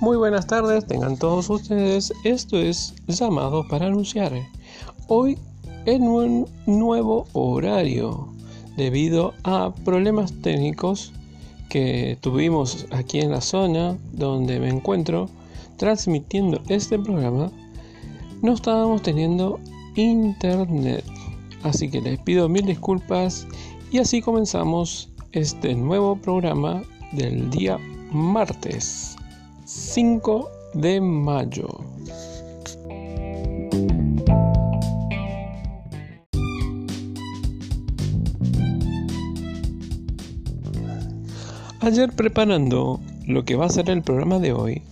Muy buenas tardes, tengan todos ustedes. Esto es llamado para anunciar. Hoy en un nuevo horario debido a problemas técnicos que tuvimos aquí en la zona donde me encuentro transmitiendo este programa. No estábamos teniendo internet. Así que les pido mil disculpas y así comenzamos este nuevo programa del día martes. 5 de mayo. Ayer preparando lo que va a ser el programa de hoy,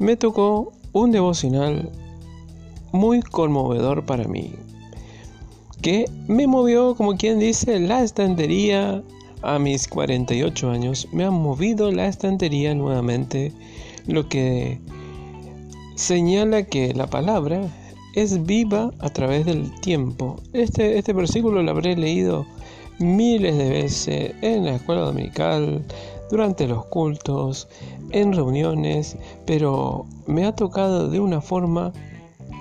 me tocó un devocional muy conmovedor para mí, que me movió, como quien dice, la estantería a mis 48 años, me ha movido la estantería nuevamente lo que señala que la palabra es viva a través del tiempo. Este, este versículo lo habré leído miles de veces en la escuela dominical, durante los cultos, en reuniones, pero me ha tocado de una forma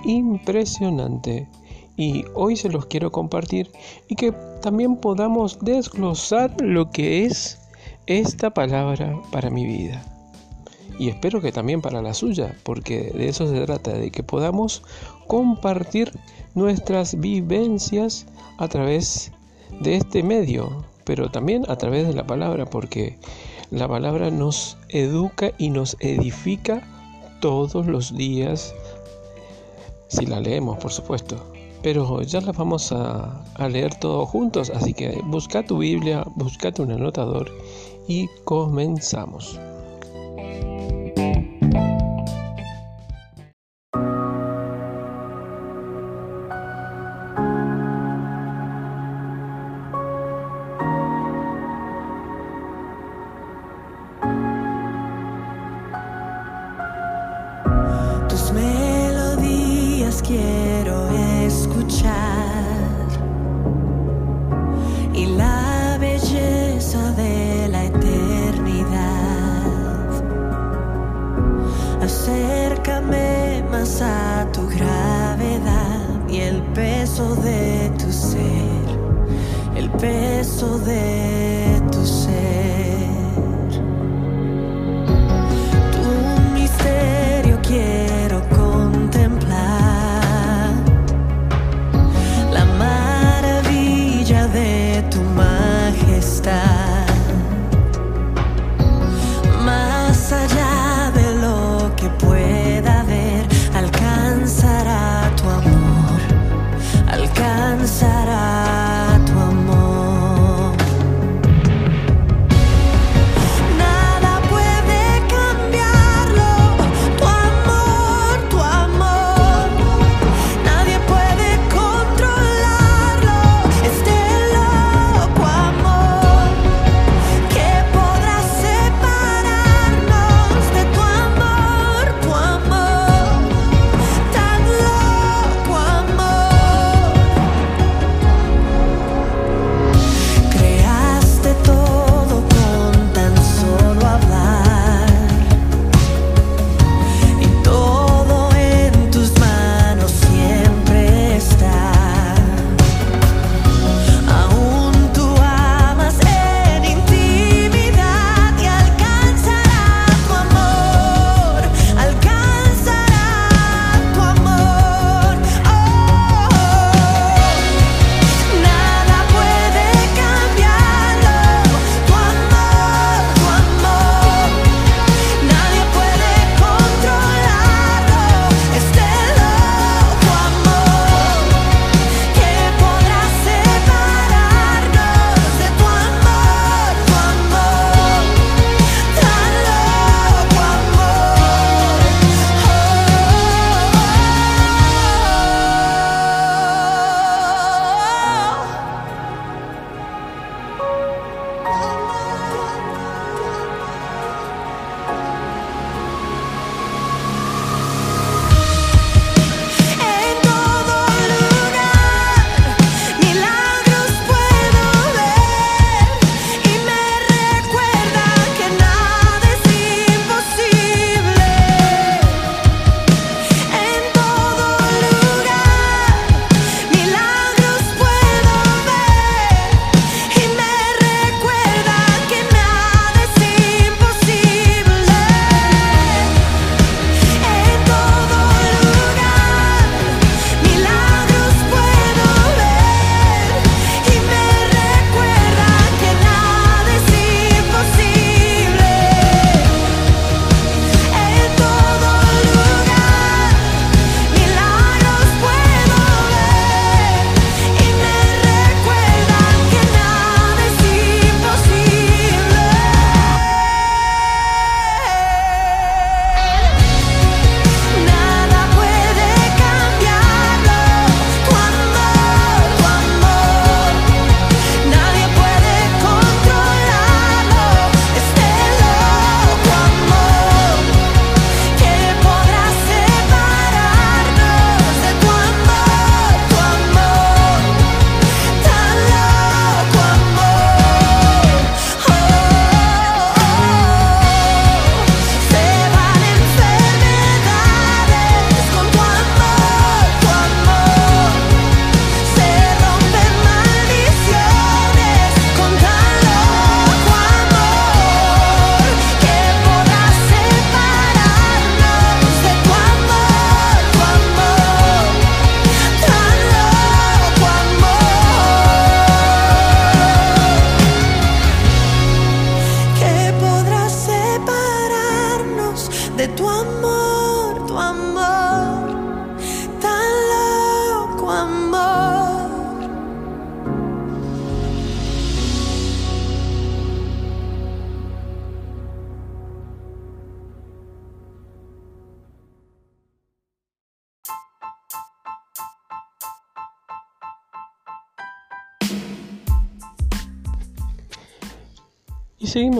impresionante. Y hoy se los quiero compartir y que también podamos desglosar lo que es esta palabra para mi vida. Y espero que también para la suya, porque de eso se trata, de que podamos compartir nuestras vivencias a través de este medio, pero también a través de la palabra, porque la palabra nos educa y nos edifica todos los días, si la leemos, por supuesto. Pero ya la vamos a, a leer todos juntos, así que busca tu Biblia, buscate un anotador y comenzamos. beso de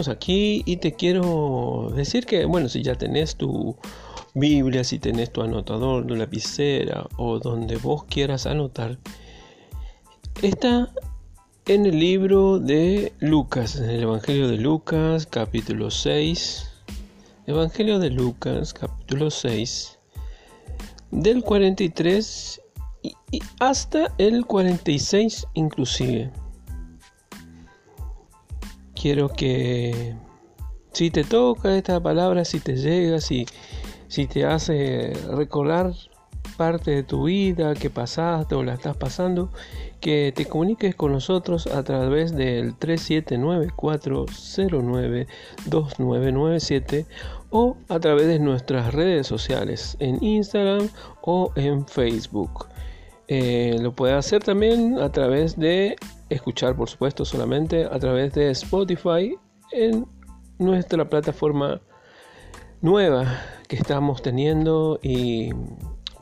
Aquí y te quiero decir que, bueno, si ya tenés tu Biblia, si tenés tu anotador, tu lapicera o donde vos quieras anotar, está en el libro de Lucas, en el Evangelio de Lucas, capítulo 6. Evangelio de Lucas, capítulo 6, del 43 y, hasta el 46 inclusive quiero que si te toca esta palabra, si te llega, si, si te hace recordar parte de tu vida que pasaste o la estás pasando, que te comuniques con nosotros a través del 3794092997 o a través de nuestras redes sociales en Instagram o en Facebook. Eh, lo puedes hacer también a través de escuchar, por supuesto, solamente a través de Spotify en nuestra plataforma nueva que estamos teniendo y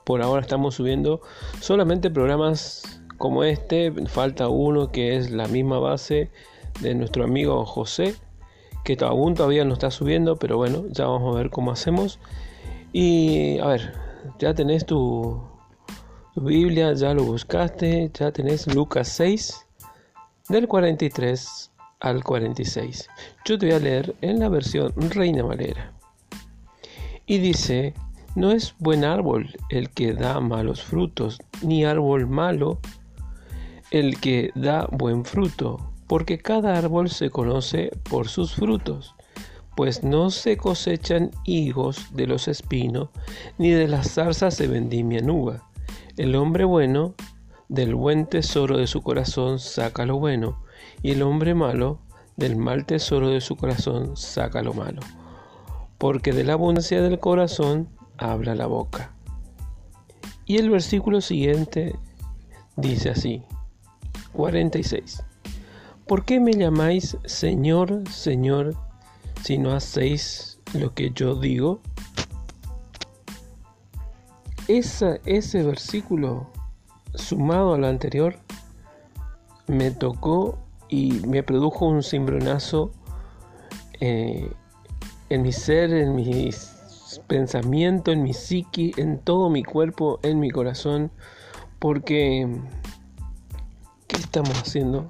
por ahora estamos subiendo solamente programas como este. Falta uno que es la misma base de nuestro amigo José, que aún todavía no está subiendo, pero bueno, ya vamos a ver cómo hacemos. Y a ver, ya tenés tu, Biblia, ya lo buscaste, ya tenés Lucas 6 del 43 al 46. Yo te voy a leer en la versión Reina Valera. Y dice, no es buen árbol el que da malos frutos, ni árbol malo el que da buen fruto, porque cada árbol se conoce por sus frutos, pues no se cosechan higos de los espinos, ni de las zarzas se vendimia uva. El hombre bueno del buen tesoro de su corazón saca lo bueno, y el hombre malo del mal tesoro de su corazón saca lo malo. Porque de la abundancia del corazón habla la boca. Y el versículo siguiente dice así, 46. ¿Por qué me llamáis Señor, Señor, si no hacéis lo que yo digo? ese versículo sumado a lo anterior, me tocó y me produjo un cimbronazo eh, en mi ser, en mis pensamientos, en mi psiqui, en todo mi cuerpo, en mi corazón, porque ¿qué estamos haciendo?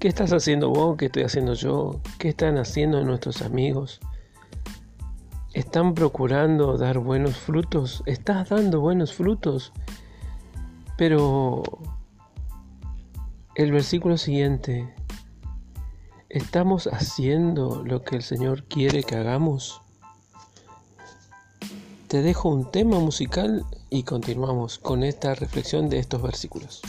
¿Qué estás haciendo vos? ¿Qué estoy haciendo yo? ¿Qué están haciendo nuestros amigos? ¿Están procurando dar buenos frutos? ¿Estás dando buenos frutos? Pero el versículo siguiente, ¿estamos haciendo lo que el Señor quiere que hagamos? Te dejo un tema musical y continuamos con esta reflexión de estos versículos.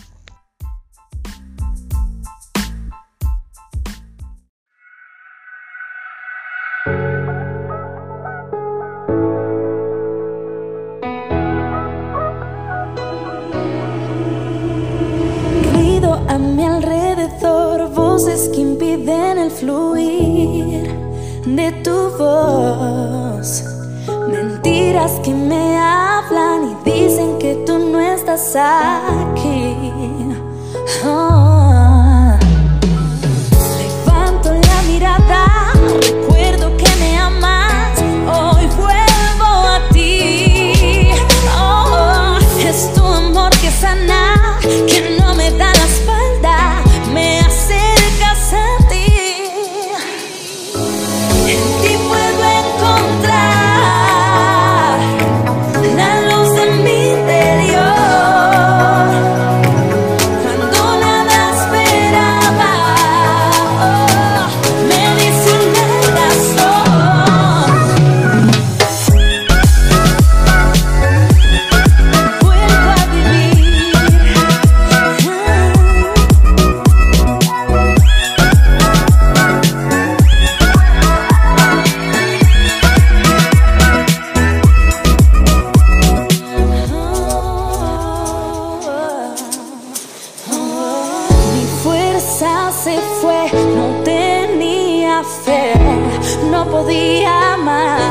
No podía más.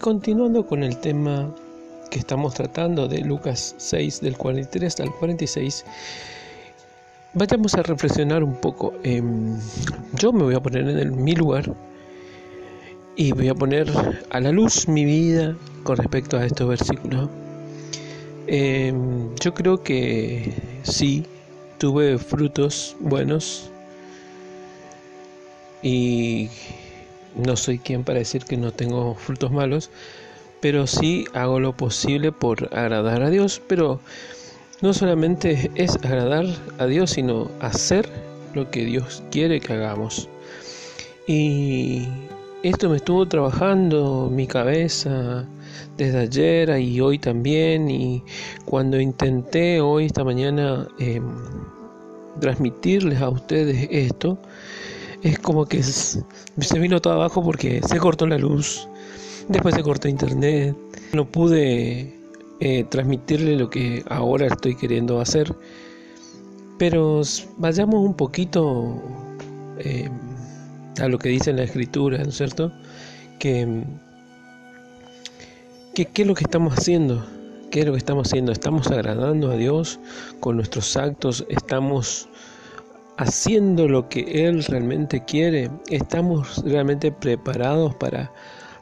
Continuando con el tema que estamos tratando de Lucas 6 del 43 al 46, vayamos a reflexionar un poco. Em, yo me voy a poner en mi lugar y voy a poner a la luz mi vida con respecto a estos versículos. Em, yo creo que sí, tuve frutos buenos y no soy quien para decir que no tengo frutos malos, pero sí hago lo posible por agradar a Dios, pero no solamente es agradar a Dios, sino hacer lo que Dios quiere que hagamos. Y esto me estuvo trabajando mi cabeza desde ayer y hoy también, y cuando intenté hoy, esta mañana, em, transmitirles a ustedes esto, es como que se vino todo abajo porque se cortó la luz, después se cortó internet, no pude eh, transmitirle lo que ahora estoy queriendo hacer, pero vayamos un poquito eh, a lo que dice la escritura, ¿no es cierto? Que, que qué es lo que estamos haciendo, qué es lo que estamos haciendo, estamos agradando a Dios con nuestros actos, estamos haciendo lo que Él realmente quiere? ¿Estamos realmente preparados para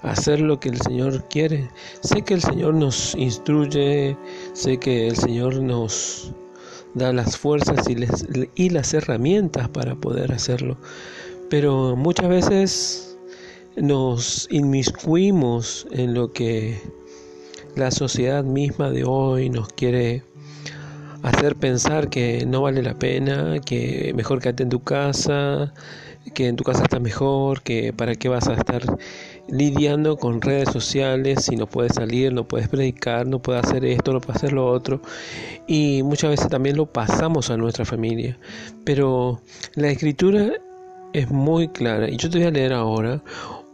hacer lo que el Señor quiere? Sé que el Señor nos instruye, sé que el Señor nos da las fuerzas y, las herramientas para poder hacerlo, pero muchas veces nos inmiscuimos en lo que la sociedad misma de hoy nos quiere hacer pensar que no vale la pena, que mejor quédate en tu casa, que en tu casa está mejor, que para qué vas a estar lidiando con redes sociales si no puedes salir, no puedes predicar, no puedes hacer esto, no puedes hacer lo otro. Y muchas veces también lo pasamos a nuestra familia. Pero la escritura es muy clara y yo te voy a leer ahora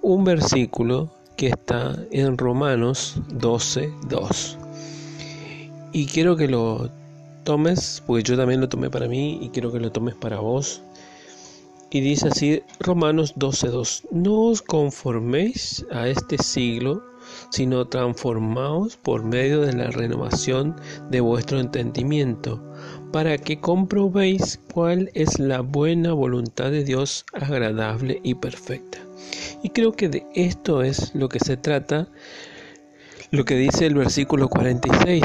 un versículo que está en Romanos 12, 2. Y quiero que lo tomes, pues yo también lo tomé para mí y quiero que lo tomes para vos. Y dice así Romanos 12:2, no os conforméis a este siglo, sino transformaos por medio de la renovación de vuestro entendimiento, para que comprobéis cuál es la buena voluntad de Dios agradable y perfecta. Y creo que de esto es lo que se trata, lo que dice el versículo 46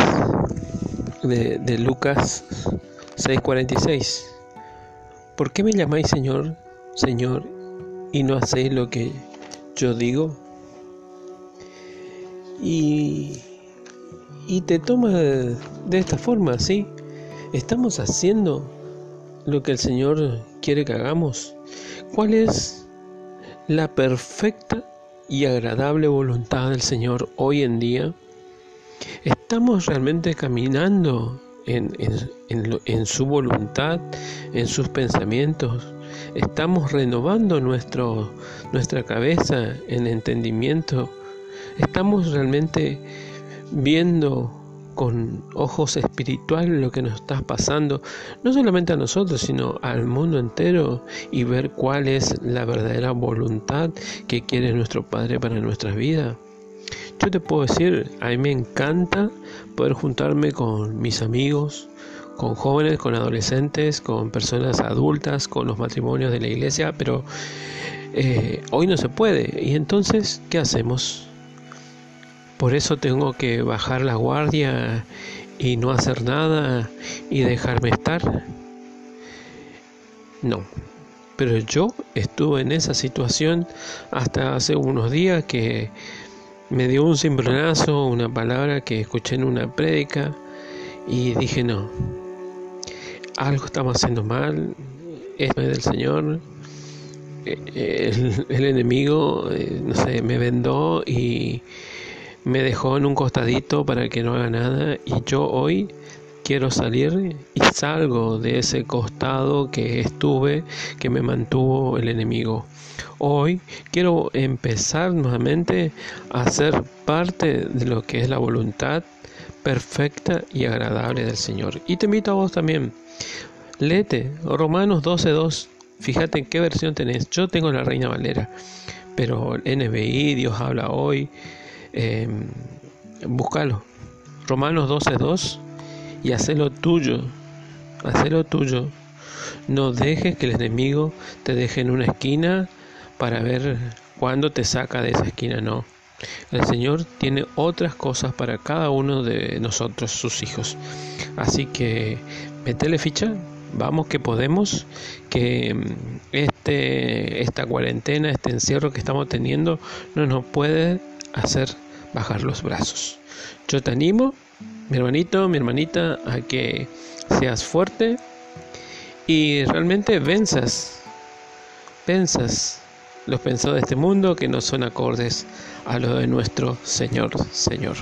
de, de Lucas 6:46. ¿Por qué me llamáis Señor, Señor, y no hacéis lo que yo digo? Y, y te toma de, esta forma, ¿sí? ¿Estamos haciendo lo que el Señor quiere que hagamos? ¿Cuál es la perfecta y agradable voluntad del Señor hoy en día? ¿Estamos realmente caminando en, en, su voluntad, en sus pensamientos? ¿Estamos renovando nuestro, nuestra cabeza en entendimiento? ¿Estamos realmente viendo con ojos espirituales lo que nos está pasando, no solamente a nosotros, sino al mundo entero y ver cuál es la verdadera voluntad que quiere nuestro Padre para nuestras vidas. Yo te puedo decir, a mí me encanta poder juntarme con mis amigos, con jóvenes, con adolescentes, con personas adultas, con los matrimonios de la iglesia, pero eh, hoy no se puede. Y entonces, ¿qué hacemos? Por eso tengo que bajar la guardia y no hacer nada y dejarme estar. No, pero yo estuve en esa situación hasta hace unos días que me dio un cimbronazo, una palabra que escuché en una prédica y dije no, algo estamos haciendo mal, es del Señor, el, el enemigo, eh, no sé, me vendó y me dejó en un costadito para que no haga nada y yo hoy quiero salir y salgo de ese costado que estuve, que me mantuvo el enemigo. Hoy quiero empezar nuevamente a ser parte de lo que es la voluntad perfecta y agradable del Señor. Y te invito a vos también. Lete Romanos 12.2. Fíjate en qué versión tenés. Yo tengo la Reina Valera, pero NBI, Dios habla hoy, eh, búscalo. Romanos 12.2 y hacelo tuyo, hacelo tuyo. No dejes que el enemigo te deje en una esquina para ver cuándo te saca de esa esquina, no. El Señor tiene otras cosas para cada uno de nosotros, sus hijos. Así que metele ficha, vamos que podemos, que mm, este, esta cuarentena, este encierro que estamos teniendo, no nos puede hacer bajar los brazos. Yo te animo, mi hermanito, mi hermanita, a que seas fuerte y realmente venzas, venzas los pensados de este mundo que no son acordes a lo de nuestro Señor, Señor.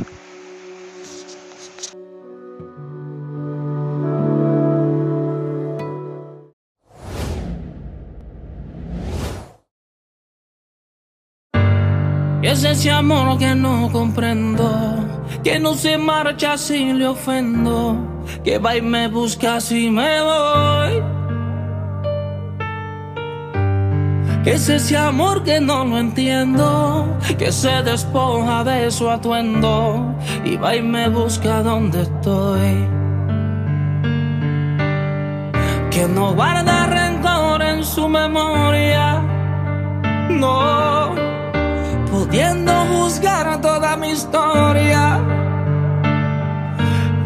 Es ese amor que no comprendo, que no se marcha si le ofendo, que va y me busca si me voy. Es ese amor que no lo entiendo, que se despoja de su atuendo y va y me busca donde estoy. Que no guarda rencor en su memoria, no, pudiendo toda mi historia.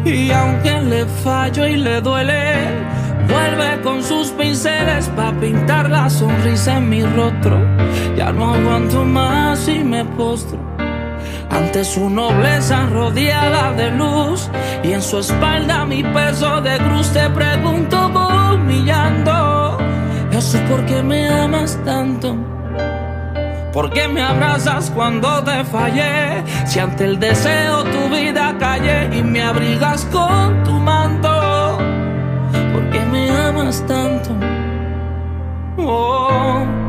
Y aunque le fallo y le duele, Vuelve con sus pinceles para pintar la sonrisa en mi rostro. Ya no aguanto más y me postro ante su nobleza rodeada de luz y en su espalda mi peso de cruz. Te pregunto humillando, Jesús, ¿por qué me amas tanto? ¿Por qué me abrazas cuando te fallé? Si ante el deseo tu vida callé y me abrigas con tu manto amas tanto. Oh.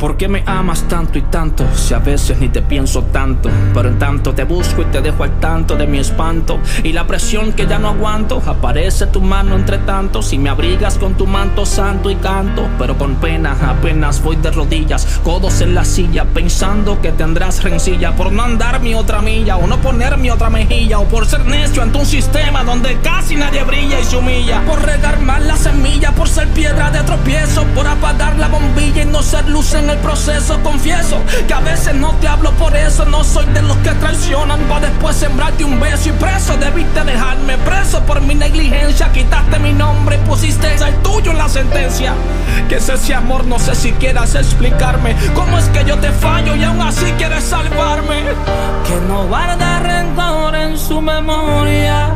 ¿Por qué me amas tanto y tanto? Si a veces ni te pienso tanto, pero en tanto te busco y te dejo al tanto de mi espanto y la presión que ya no aguanto. Aparece tu mano entre tantos y me abrigas con tu manto santo y canto, pero con pena apenas voy de rodillas, codos en la silla, pensando que tendrás rencilla por no andar mi otra milla o no poner mi otra mejilla o por ser necio ante un sistema donde casi nadie brilla y se humilla, por regar mal la semilla, por ser piedra de tropiezo, por apagar la bombilla y no ser luz en el proceso confieso que a veces no te hablo por eso. No soy de los que traicionan para después sembrarte un beso y preso. Debiste dejarme preso por mi negligencia. Quitaste mi nombre y pusiste el tuyo en la sentencia. Que es ese amor, no sé si quieras explicarme cómo es que yo te fallo y aún así quieres salvarme. Que no guarda rencor en su memoria.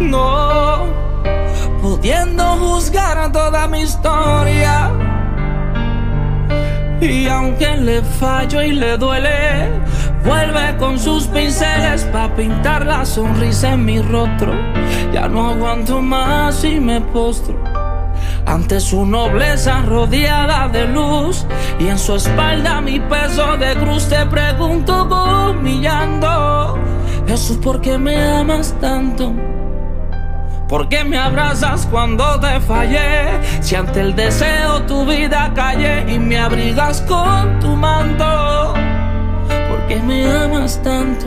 No, pudiendo juzgar toda mi historia y aunque le fallo y le duele, vuelve con sus pinceles para pintar la sonrisa en mi rostro. Ya no aguanto más y me postro ante su nobleza rodeada de luz y en su espalda mi peso de cruz. Te pregunto humillando, Jesús, ¿por qué me amas tanto? ¿Por qué me abrazas cuando te fallé? Si ante el deseo tu vida callé y me abrigas con tu manto. ¿Por qué me amas tanto?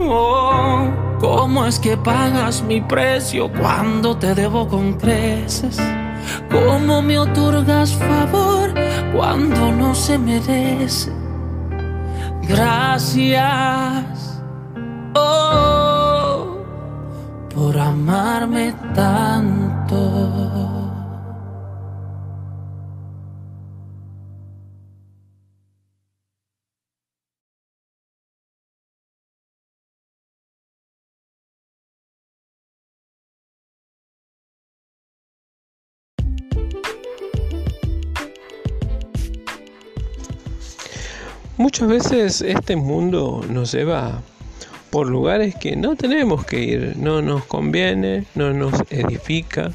Oh, ¿cómo es que pagas mi precio cuando te debo con creces? ¿Cómo me otorgas favor cuando no se merece? Gracias. Amarme tanto. Muchas veces este mundo nos lleva por lugares que no tenemos que ir, no nos conviene, no nos edifica,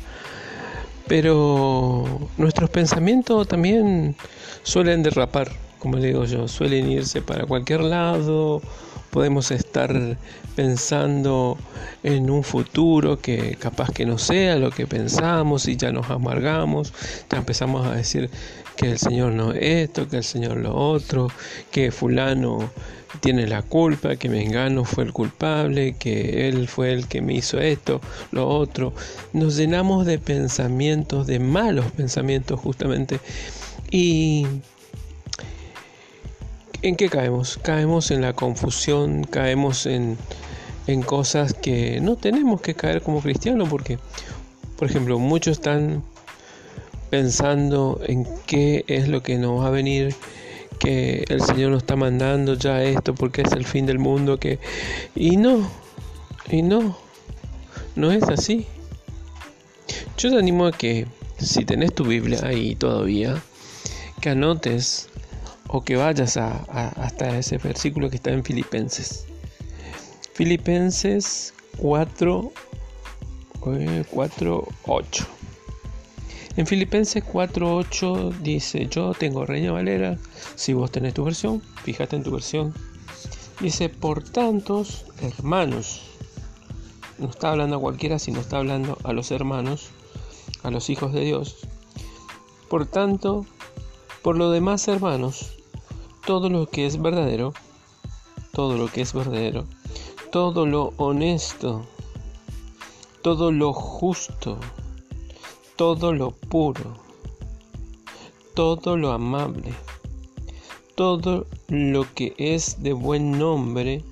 pero nuestros pensamientos también suelen derrapar, como digo yo, suelen irse para cualquier lado podemos estar pensando en un futuro que capaz que no sea lo que pensamos y ya nos amargamos, ya empezamos a decir que el Señor no esto, que el Señor lo otro, que fulano tiene la culpa, que Mengano fue el culpable, que él fue el que me hizo esto, lo otro. Nos llenamos de pensamientos, de malos pensamientos justamente. Y ¿en qué caemos? Caemos en la confusión, caemos en, en cosas que no tenemos que caer como cristianos porque, por ejemplo, muchos están pensando en qué es lo que nos va a venir que el Señor nos está mandando ya esto porque es el fin del mundo, que y no, y no, no es así. Yo te animo a que si tenés tu Biblia ahí todavía, que anotes o que vayas a, hasta ese versículo que está en Filipenses. Filipenses 4, 4 8. En Filipenses 4.8 dice, yo tengo Reina Valera, si vos tenés tu versión, fíjate en tu versión. Dice, por tantos hermanos, no está hablando a cualquiera, sino está hablando a los hermanos, a los hijos de Dios. Por tanto, por lo demás hermanos, todo lo que es verdadero, todo lo que es verdadero, todo lo honesto, todo lo justo, todo lo puro, todo lo amable, todo lo que es de buen nombre,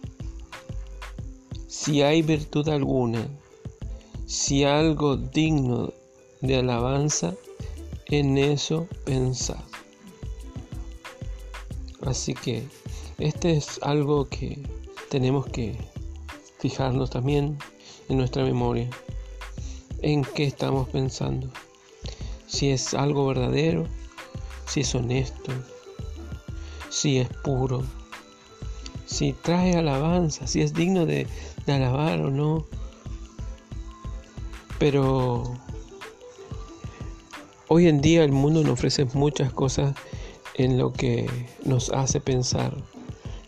si hay virtud alguna, si algo digno de alabanza, en eso pensad. Así que este es algo que tenemos que fijarnos también en nuestra memoria en qué estamos pensando, si es algo verdadero, si es honesto, si es puro, si trae alabanza, si es digno de, alabar o no. Pero hoy en día el mundo nos ofrece muchas cosas en lo que nos hace pensar,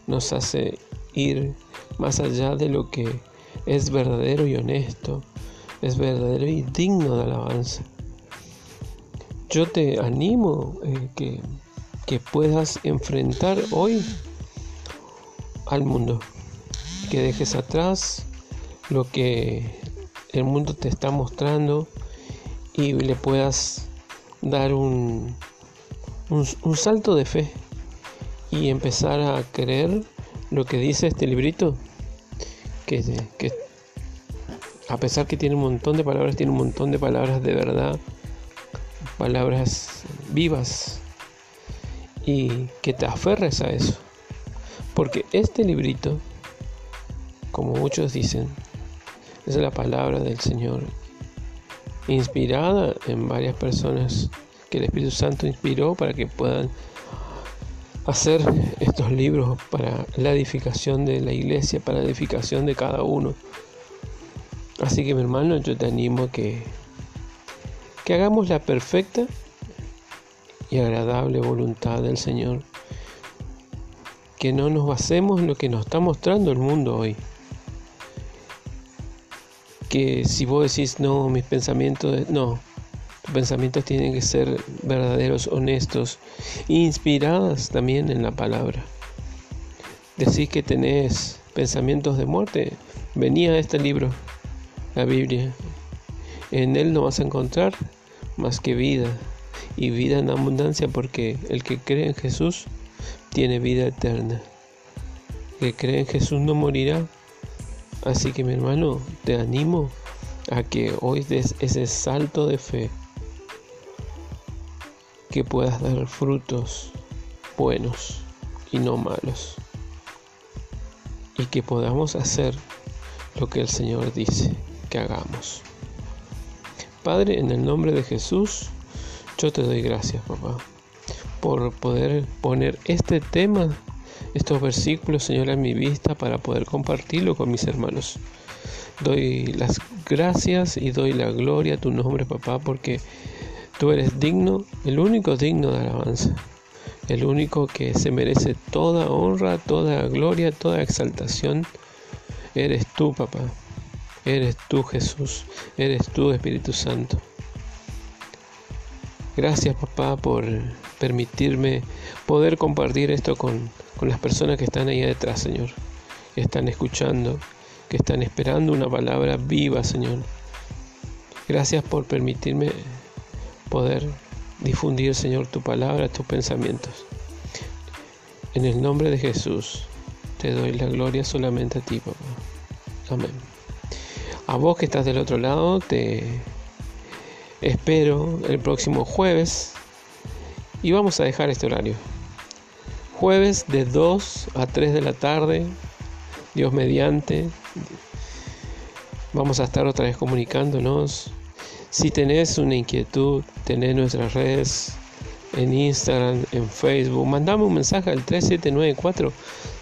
nos hace ir más allá de lo que es verdadero y honesto, es verdadero y digno de alabanza. Yo te animo eh, que, que puedas enfrentar hoy al mundo, que dejes atrás lo que el mundo te está mostrando y le puedas dar un, un, salto de fe y empezar a creer lo que dice este librito que, que a pesar que tiene un montón de palabras, tiene un montón de palabras de verdad, palabras vivas, y que te aferres a eso. Porque este librito, como muchos dicen, es la palabra del Señor, inspirada en varias personas que el Espíritu Santo inspiró para que puedan hacer estos libros para la edificación de la iglesia, para la edificación de cada uno. Así que mi hermano, yo te animo a que, que hagamos la perfecta y agradable voluntad del Señor. Que no nos basemos en lo que nos está mostrando el mundo hoy. Que si vos decís, no, mis pensamientos, no, pensamientos tienen que ser verdaderos, honestos, inspirados también en la palabra. Decís que tenés pensamientos de muerte, venía a este libro la Biblia. En él no vas a encontrar más que vida y vida en abundancia porque el que cree en Jesús tiene vida eterna. El que cree en Jesús no morirá. Así que mi hermano, te animo a que hoy des ese salto de fe, que puedas dar frutos buenos y no malos, y que podamos hacer lo que el Señor dice que hagamos. Padre, en el nombre de Jesús, yo te doy gracias, papá, por poder poner este tema, estos versículos, Señor, en mi vista para poder compartirlo con mis hermanos. Doy las gracias y doy la gloria a tu nombre, papá, porque tú eres digno, el único digno de alabanza, El único que se merece toda honra, toda gloria, toda exaltación, eres tú, papá. Eres tú, Jesús. Eres tú, Espíritu Santo. Gracias, papá, por permitirme poder compartir esto con, con las personas que están ahí detrás, Señor. Que están escuchando, que están esperando una palabra viva, Señor. Gracias por permitirme poder difundir, Señor, tu palabra, tus pensamientos. En el nombre de Jesús, te doy la gloria solamente a ti, papá. Amén. A vos que estás del otro lado, te espero el próximo jueves y vamos a dejar este horario. Jueves de 2 a 3 de la tarde, Dios mediante. Vamos a estar otra vez comunicándonos si tenés una inquietud, tenés nuestras redes en Instagram, en Facebook, mandame un mensaje al 3794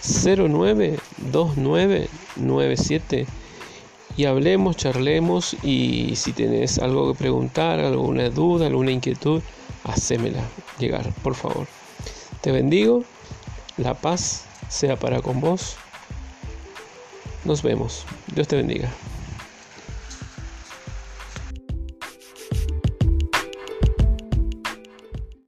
092997 y hablemos, charlemos y si tenés algo que preguntar, alguna duda, alguna inquietud, hacémela llegar, por favor. Te bendigo, la paz sea para con vos. Nos vemos. Dios te bendiga.